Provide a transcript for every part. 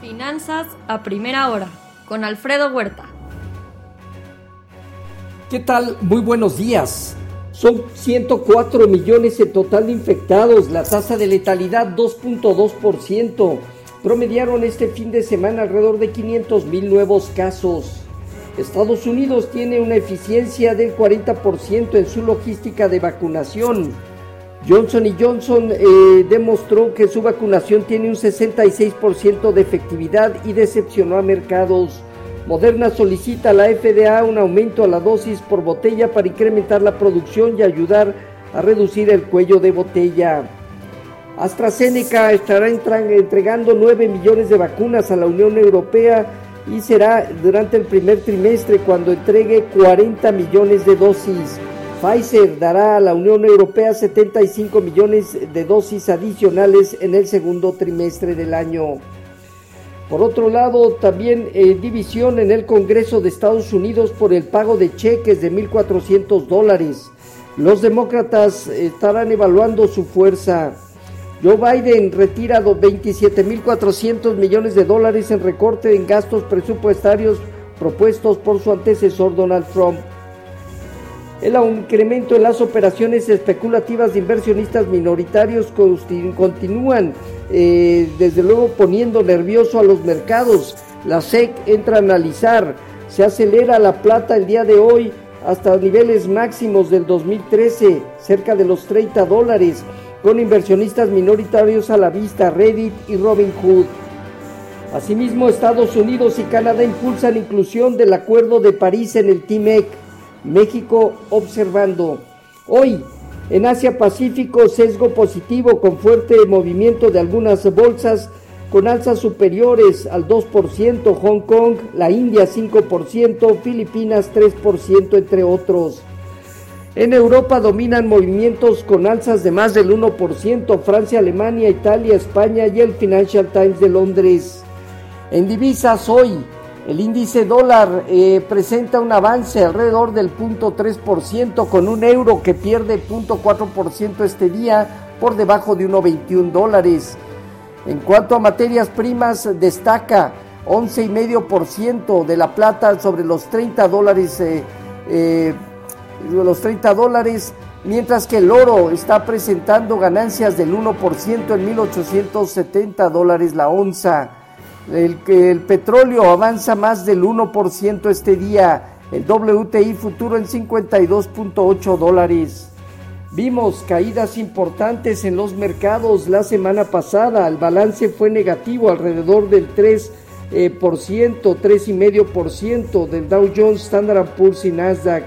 Finanzas a primera hora con Alfredo Huerta. ¿Qué tal? Muy buenos días. Son 104 millones en total de infectados, la tasa de letalidad 2.2%. Promediaron este fin de semana alrededor de 500 mil nuevos casos. Estados Unidos tiene una eficiencia del 40% en su logística de vacunación. Johnson Johnson eh, demostró que su vacunación tiene un 66% de efectividad y decepcionó a mercados. Moderna solicita a la FDA un aumento a la dosis por botella para incrementar la producción y ayudar a reducir el cuello de botella. AstraZeneca estará entregando 9 millones de vacunas a la Unión Europea y será durante el primer trimestre cuando entregue 40 millones de dosis. Pfizer dará a la Unión Europea 75 millones de dosis adicionales en el segundo trimestre del año. Por otro lado, también eh, división en el Congreso de Estados Unidos por el pago de cheques de 1.400 dólares. Los demócratas estarán evaluando su fuerza. Joe Biden retira 27.400 millones de dólares en recorte en gastos presupuestarios propuestos por su antecesor Donald Trump. El incremento en las operaciones especulativas de inversionistas minoritarios continúan, eh, desde luego poniendo nervioso a los mercados. La SEC entra a analizar, se acelera la plata el día de hoy hasta niveles máximos del 2013, cerca de los 30 dólares, con inversionistas minoritarios a la vista, Reddit y Robinhood. Asimismo, Estados Unidos y Canadá impulsan inclusión del Acuerdo de París en el TIMEC México observando. Hoy, en Asia Pacífico, sesgo positivo con fuerte movimiento de algunas bolsas con alzas superiores al 2%, Hong Kong, la India 5%, Filipinas 3%, entre otros. En Europa dominan movimientos con alzas de más del 1%, Francia, Alemania, Italia, España y el Financial Times de Londres. En divisas hoy, el índice dólar eh, presenta un avance alrededor del 0.3% con un euro que pierde 0.4% este día por debajo de 1.21 dólares. En cuanto a materias primas, destaca 11,5% de la plata sobre los 30 dólares, eh, eh, los 30 dólares, mientras que el oro está presentando ganancias del 1% en 1.870 dólares la onza. El, petróleo avanza más del 1% este día. El WTI futuro en 52.8 dólares. Vimos caídas importantes en los mercados la semana pasada. El balance fue negativo alrededor del 3%, eh, por ciento, 3,5% del Dow Jones, Standard Poor's y Nasdaq.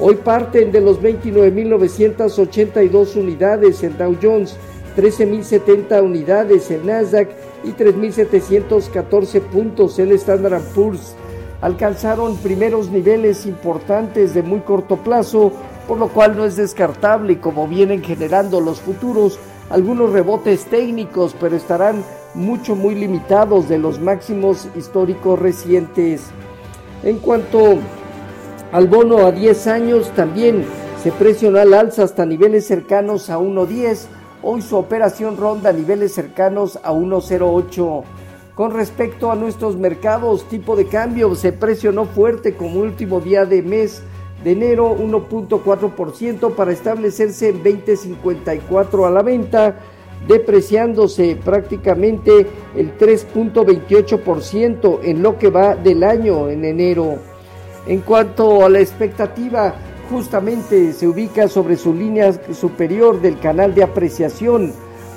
Hoy parten de los 29.982 unidades el Dow Jones, 13.070 unidades el Nasdaq y 3.714 puntos el Standard Poor's. Alcanzaron primeros niveles importantes de muy corto plazo, por lo cual no es descartable, como vienen generando los futuros, algunos rebotes técnicos, pero estarán mucho, muy limitados de los máximos históricos recientes. En cuanto al bono a 10 años, también se presiona al alza hasta niveles cercanos a 1.10 Hoy su operación ronda niveles cercanos a 1.08. Con respecto a nuestros mercados, tipo de cambio se presionó fuerte como último día de mes de enero 1.4% para establecerse en 20.54 a la venta, depreciándose prácticamente el 3.28% en lo que va del año en enero. En cuanto a la expectativa justamente se ubica sobre su línea superior del canal de apreciación,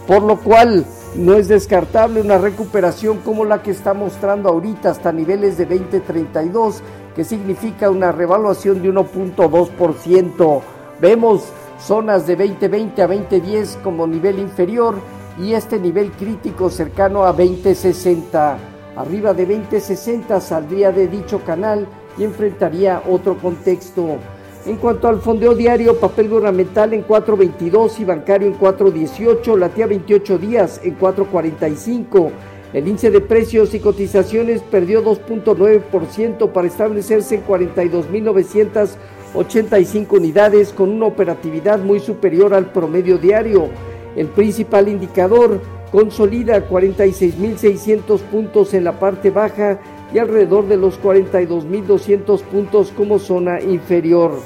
por lo cual no es descartable una recuperación como la que está mostrando ahorita hasta niveles de 2032, que significa una revaluación de 1.2%. Vemos zonas de 2020 a 2010 como nivel inferior y este nivel crítico cercano a 2060. Arriba de 2060 saldría de dicho canal y enfrentaría otro contexto. En cuanto al fondeo diario, papel gubernamental en 4.22 y bancario en 4.18, latía 28 días en 4.45. El índice de precios y cotizaciones perdió 2.9% para establecerse en 42.985 unidades con una operatividad muy superior al promedio diario. El principal indicador consolida 46.600 puntos en la parte baja y alrededor de los 42.200 puntos como zona inferior.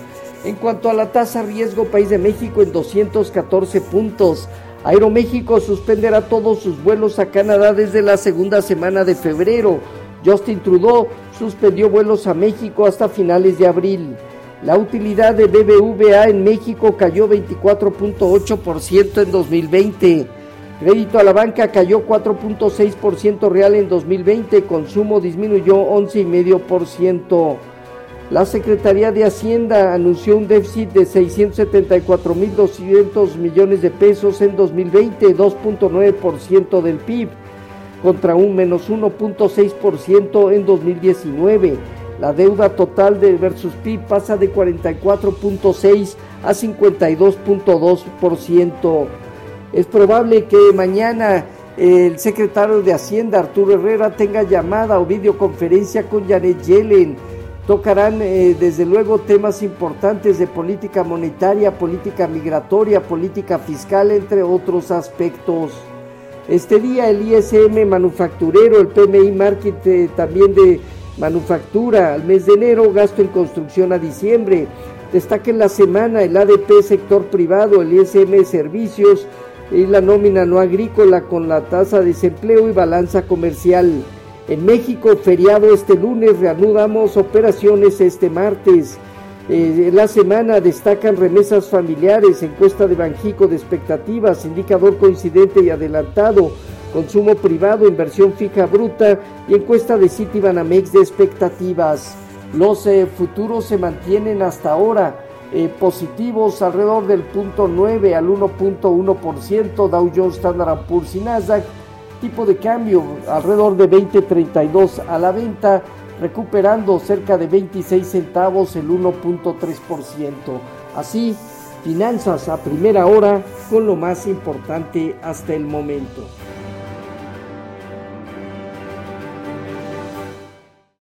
En cuanto a la tasa riesgo, País de México en 214 puntos. Aeroméxico suspenderá todos sus vuelos a Canadá desde la segunda semana de febrero. Justin Trudeau suspendió vuelos a México hasta finales de abril. La utilidad de BBVA en México cayó 24.8% en 2020. Crédito a la banca cayó 4.6% real en 2020, consumo disminuyó 11,5%. La Secretaría de Hacienda anunció un déficit de 674.200 millones de pesos en 2020, 2.9% del PIB, contra un menos 1.6% en 2019. La deuda total de versus PIB pasa de 44.6 a 52.2%. Es probable que mañana el secretario de Hacienda, Arturo Herrera, tenga llamada o videoconferencia con Janet Yellen Tocarán eh, desde luego temas importantes de política monetaria, política migratoria, política fiscal, entre otros aspectos. Este día el ISM manufacturero, el PMI Market eh, también de manufactura, al mes de enero, gasto en construcción a diciembre. Destaca en la semana el ADP sector privado, el ISM servicios y la nómina no agrícola con la tasa de desempleo y balanza comercial. En México, feriado este lunes, reanudamos operaciones este martes. Eh, la semana destacan remesas familiares, encuesta de Banjico de expectativas, indicador coincidente y adelantado, consumo privado, inversión fija bruta y encuesta de Citibanamex de expectativas. Los eh, futuros se mantienen hasta ahora eh, positivos alrededor del punto 9 al 1.1%, Dow Jones, Standard Poor's y Nasdaq tipo de cambio alrededor de 20.32 a la venta, recuperando cerca de 26 centavos el 1.3%. Así, finanzas a primera hora con lo más importante hasta el momento.